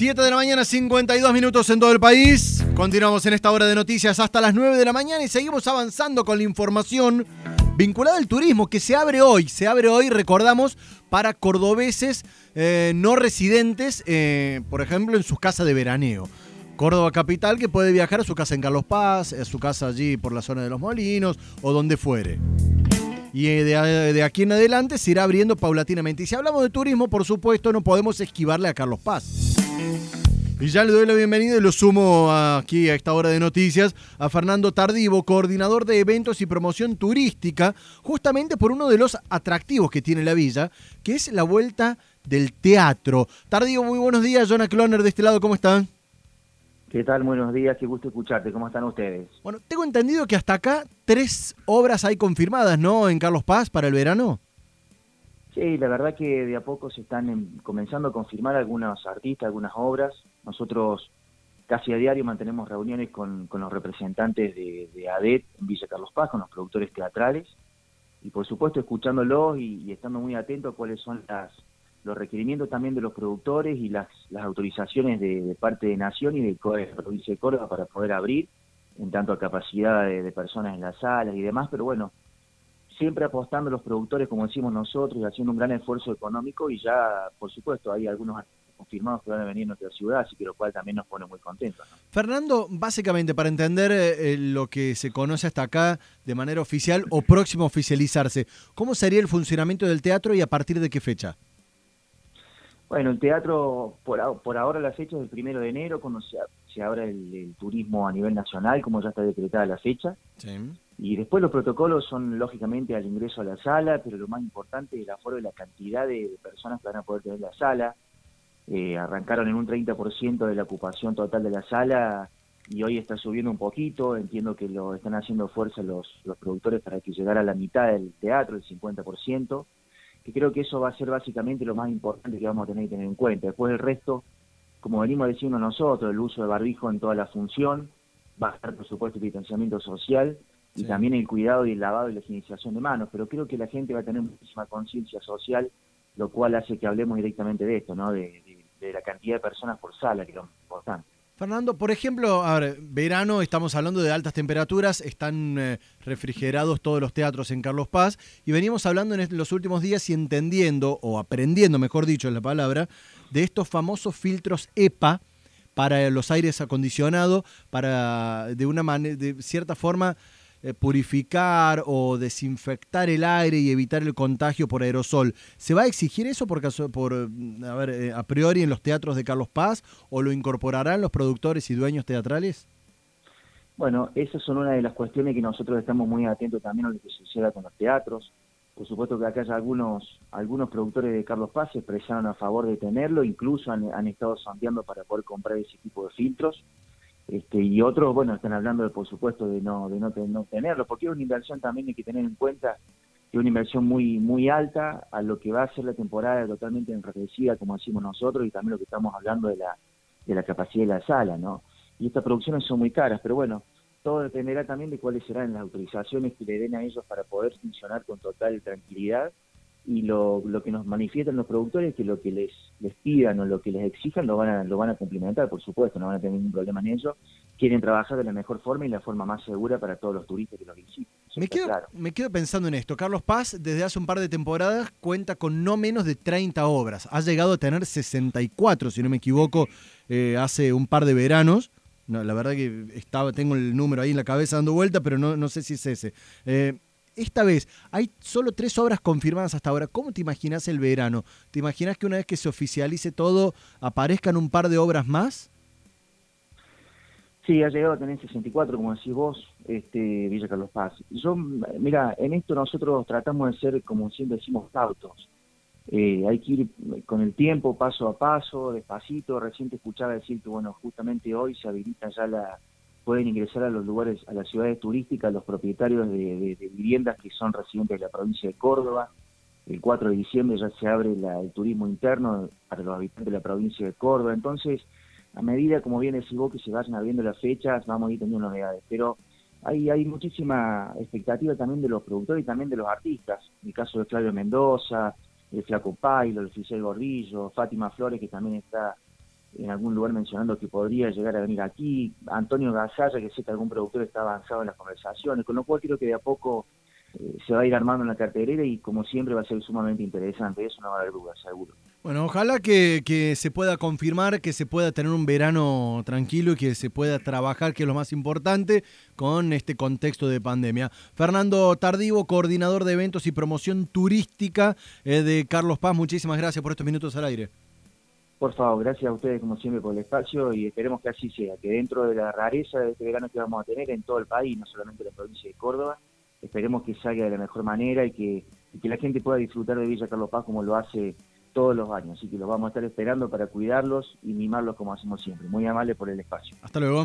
7 de la mañana, 52 minutos en todo el país. Continuamos en esta hora de noticias hasta las 9 de la mañana y seguimos avanzando con la información vinculada al turismo que se abre hoy. Se abre hoy, recordamos, para cordobeses eh, no residentes, eh, por ejemplo, en sus casas de veraneo. Córdoba Capital que puede viajar a su casa en Carlos Paz, a su casa allí por la zona de los Molinos o donde fuere. Y eh, de, de, aquí en adelante se irá abriendo paulatinamente. Y si hablamos de turismo, por supuesto, no podemos esquivarle a Carlos Paz. Y ya le doy la bienvenida y lo sumo aquí a esta hora de noticias a Fernando Tardivo, coordinador de eventos y promoción turística, justamente por uno de los atractivos que tiene la villa, que es la vuelta del teatro. Tardivo, muy buenos días. Jonah Cloner de este lado, ¿cómo están? ¿Qué tal? Buenos días, qué gusto escucharte. ¿Cómo están ustedes? Bueno, tengo entendido que hasta acá tres obras hay confirmadas, ¿no? En Carlos Paz para el verano. Sí, la verdad que de a poco se están comenzando a confirmar algunos artistas, algunas obras. Nosotros casi a diario mantenemos reuniones con, los representantes de, ADET en Villa Carlos Paz, con los productores teatrales, y por supuesto escuchándolos y, estando muy atentos a cuáles son las, los requerimientos también de los productores y las, las autorizaciones de, parte de Nación y de, la provincia de Córdoba para poder abrir, en tanto a capacidad de personas en las salas y demás, pero bueno, siempre apostando los productores, como decimos nosotros, y haciendo un gran esfuerzo económico y ya, por supuesto, hay algunos confirmados que van a venir a nuestra ciudad, así que lo cual también nos pone muy contentos. Fernando, básicamente para entender eh, lo que se conoce hasta acá de manera oficial o próximo a oficializarse, ¿cómo sería el funcionamiento del teatro y a partir de qué fecha? Bueno, el teatro, por, por ahora la fecha es el primero de enero, cuando se, se abre el, turismo a nivel nacional, como ya está decretada la fecha. Sí. Y después los protocolos son lógicamente al ingreso a la sala, pero lo más importante es el aforo de la cantidad de, personas que van a poder tener la sala. Eh, arrancaron en un 30% de la ocupación total de la sala y hoy está subiendo un poquito. Entiendo que lo están haciendo fuerza los, los productores para que llegara a la mitad del teatro, el 50%, que creo que eso va a ser básicamente lo más importante que vamos a tener que tener en cuenta. Después el resto, como venimos diciendo nosotros, el uso de barbijo en toda la función, va a estar por supuesto el distanciamiento social y también el cuidado y el lavado y la higienización de manos, pero creo que la gente va a tener muchísima conciencia social, lo cual hace que hablemos directamente de esto, ¿no? De, la cantidad de personas por sala, que es lo importante. Fernando, por ejemplo, a ver, verano, estamos hablando de altas temperaturas, están eh, refrigerados todos los teatros en Carlos Paz y venimos hablando en los últimos días y entendiendo, o aprendiendo, mejor dicho, en la palabra, de estos famosos filtros EPA para los aires acondicionados, para de una manera, de cierta forma, eh, purificar o desinfectar el aire y evitar el contagio por aerosol. ¿Se va a exigir eso por, por mm, a, ver, eh, a priori en los teatros de Carlos Paz o lo incorporarán los productores y dueños teatrales? Bueno, esas son una de las cuestiones que nosotros estamos muy atentos también a lo que suceda con los teatros. Por supuesto que acá hay algunos, algunos productores de Carlos Paz se expresaron a favor de tenerlo, incluso han, han estado sondeando para poder comprar ese tipo de filtros. Este, y otros, bueno, están hablando, de, por supuesto, de no, de no, no tenerlo, porque es una inversión también hay que tener en cuenta que una inversión muy muy alta a lo que va a ser la temporada totalmente enriquecida, como decimos nosotros, y también lo que estamos hablando de la, de la capacidad de la sala, ¿no? Y estas producciones son muy caras, pero bueno, todo dependerá también de cuáles serán las autorizaciones que le den a ellos para poder funcionar con total tranquilidad y lo, lo que nos manifiestan los productores es que lo que les, les pidan o lo que les exijan lo van a, lo van a cumplimentar, por supuesto, no van a tener ningún problema en ello. Quieren trabajar de la mejor forma y la forma más segura para todos los turistas que los visiten. Me quedo, me quedo pensando en esto. Carlos Paz, desde hace un par de temporadas, cuenta con no menos de 30 obras. Ha llegado a tener 64, si no me equivoco, eh, hace un par de veranos. No, la verdad que estaba, tengo el número ahí en la cabeza dando vuelta, pero no, no sé si es ese. Eh, esta vez hay solo tres obras confirmadas hasta ahora. ¿Cómo te imaginas el verano? ¿Te imaginas que una vez que se oficialice todo aparezcan un par de obras más? Sí, ha llegado a tener 64, como decís vos, este, Villa Carlos Paz. Yo, mira, en esto nosotros tratamos de ser, como siempre decimos, cautos. Eh, hay que ir con el tiempo, paso a paso, despacito. Recién escuchaba decir que, bueno, justamente hoy se habilita ya la, pueden ingresar a los lugares, a las ciudades turísticas, los propietarios de, viviendas que son residentes de la provincia de Córdoba. El 4 de diciembre ya se abre el turismo interno para los habitantes de la provincia de Córdoba. Entonces, a medida, como bien decís vos, que se vayan abriendo las fechas, vamos a ir teniendo novedades. Pero hay, hay muchísima expectativa también de los productores y también de los artistas. En el caso de Claudio Mendoza, el Flaco Pailo, el Oficial Gordillo, Fátima Flores, que también está en algún lugar mencionando que podría llegar a venir aquí, Antonio Gasalla, que sé que algún productor está avanzado en las conversaciones, con lo cual creo que de a poco eh, se va a ir armando en la carterera y como siempre va a ser sumamente interesante, eso no va a haber duda, seguro. Bueno, ojalá que, que, se pueda confirmar, que se pueda tener un verano tranquilo y que se pueda trabajar, que es lo más importante, con este contexto de pandemia. Fernando Tardivo, coordinador de eventos y promoción turística eh, de Carlos Paz, muchísimas gracias por estos minutos al aire. Por favor, gracias a ustedes como siempre por el espacio y esperemos que así sea, que dentro de la rareza de este verano que vamos a tener en todo el país, no solamente en la provincia de Córdoba, esperemos que salga de la mejor manera y que, que la gente pueda disfrutar de Villa Carlos Paz como lo hace todos los años. Así que los vamos a estar esperando para cuidarlos y mimarlos como hacemos siempre. Muy amable por el espacio. Hasta luego.